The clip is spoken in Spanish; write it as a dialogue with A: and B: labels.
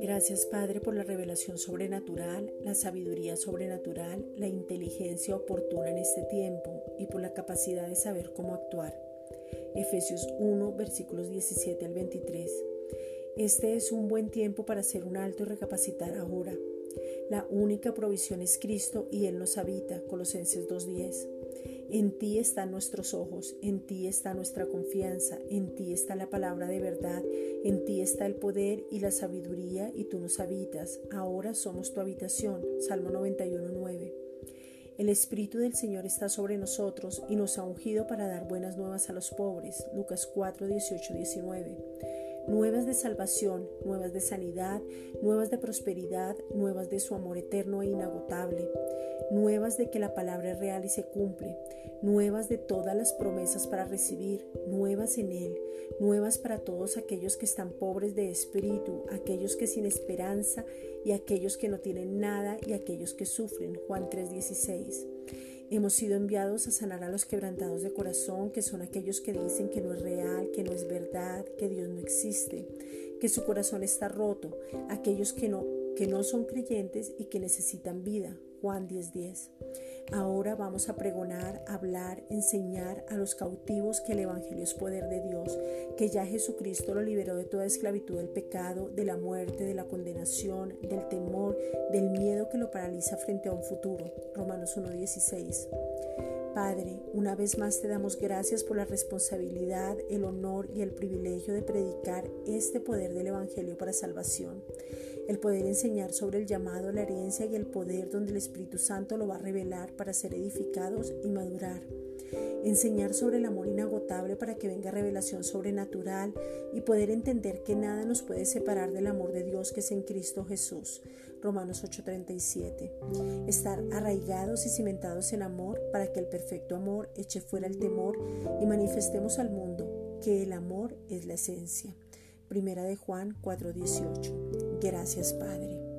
A: Gracias Padre por la revelación sobrenatural, la sabiduría sobrenatural, la inteligencia oportuna en este tiempo y por la capacidad de saber cómo actuar. Efesios 1, versículos 17 al 23. Este es un buen tiempo para hacer un alto y recapacitar ahora. La única provisión es Cristo y Él nos habita. Colosenses 2.10. En ti están nuestros ojos, en ti está nuestra confianza, en ti está la palabra de verdad, en ti está el poder y la sabiduría y tú nos habitas. Ahora somos tu habitación. Salmo 91.9. El Espíritu del Señor está sobre nosotros y nos ha ungido para dar buenas nuevas a los pobres. Lucas 4, 18, 19 nuevas de salvación, nuevas de sanidad, nuevas de prosperidad, nuevas de su amor eterno e inagotable, nuevas de que la palabra es real y se cumple, nuevas de todas las promesas para recibir, nuevas en Él, nuevas para todos aquellos que están pobres de espíritu, aquellos que sin esperanza y aquellos que no tienen nada y aquellos que sufren. Juan 3:16. Hemos sido enviados a sanar a los quebrantados de corazón, que son aquellos que dicen que no es real, que no es verdad, que Dios no existe, que su corazón está roto, aquellos que no, que no son creyentes y que necesitan vida. Juan 10:10. Ahora vamos a pregonar, hablar, enseñar a los cautivos que el Evangelio es poder de Dios, que ya Jesucristo lo liberó de toda esclavitud del pecado, de la muerte, de la condenación, del temor, del miedo que lo paraliza frente a un futuro. Romanos 1:16. Padre, una vez más te damos gracias por la responsabilidad, el honor y el privilegio de predicar este poder del Evangelio para salvación el poder enseñar sobre el llamado, la herencia y el poder donde el Espíritu Santo lo va a revelar para ser edificados y madurar. Enseñar sobre el amor inagotable para que venga revelación sobrenatural y poder entender que nada nos puede separar del amor de Dios que es en Cristo Jesús. Romanos 8:37. Estar arraigados y cimentados en amor para que el perfecto amor eche fuera el temor y manifestemos al mundo que el amor es la esencia. Primera de Juan 4:18. Gracias Padre.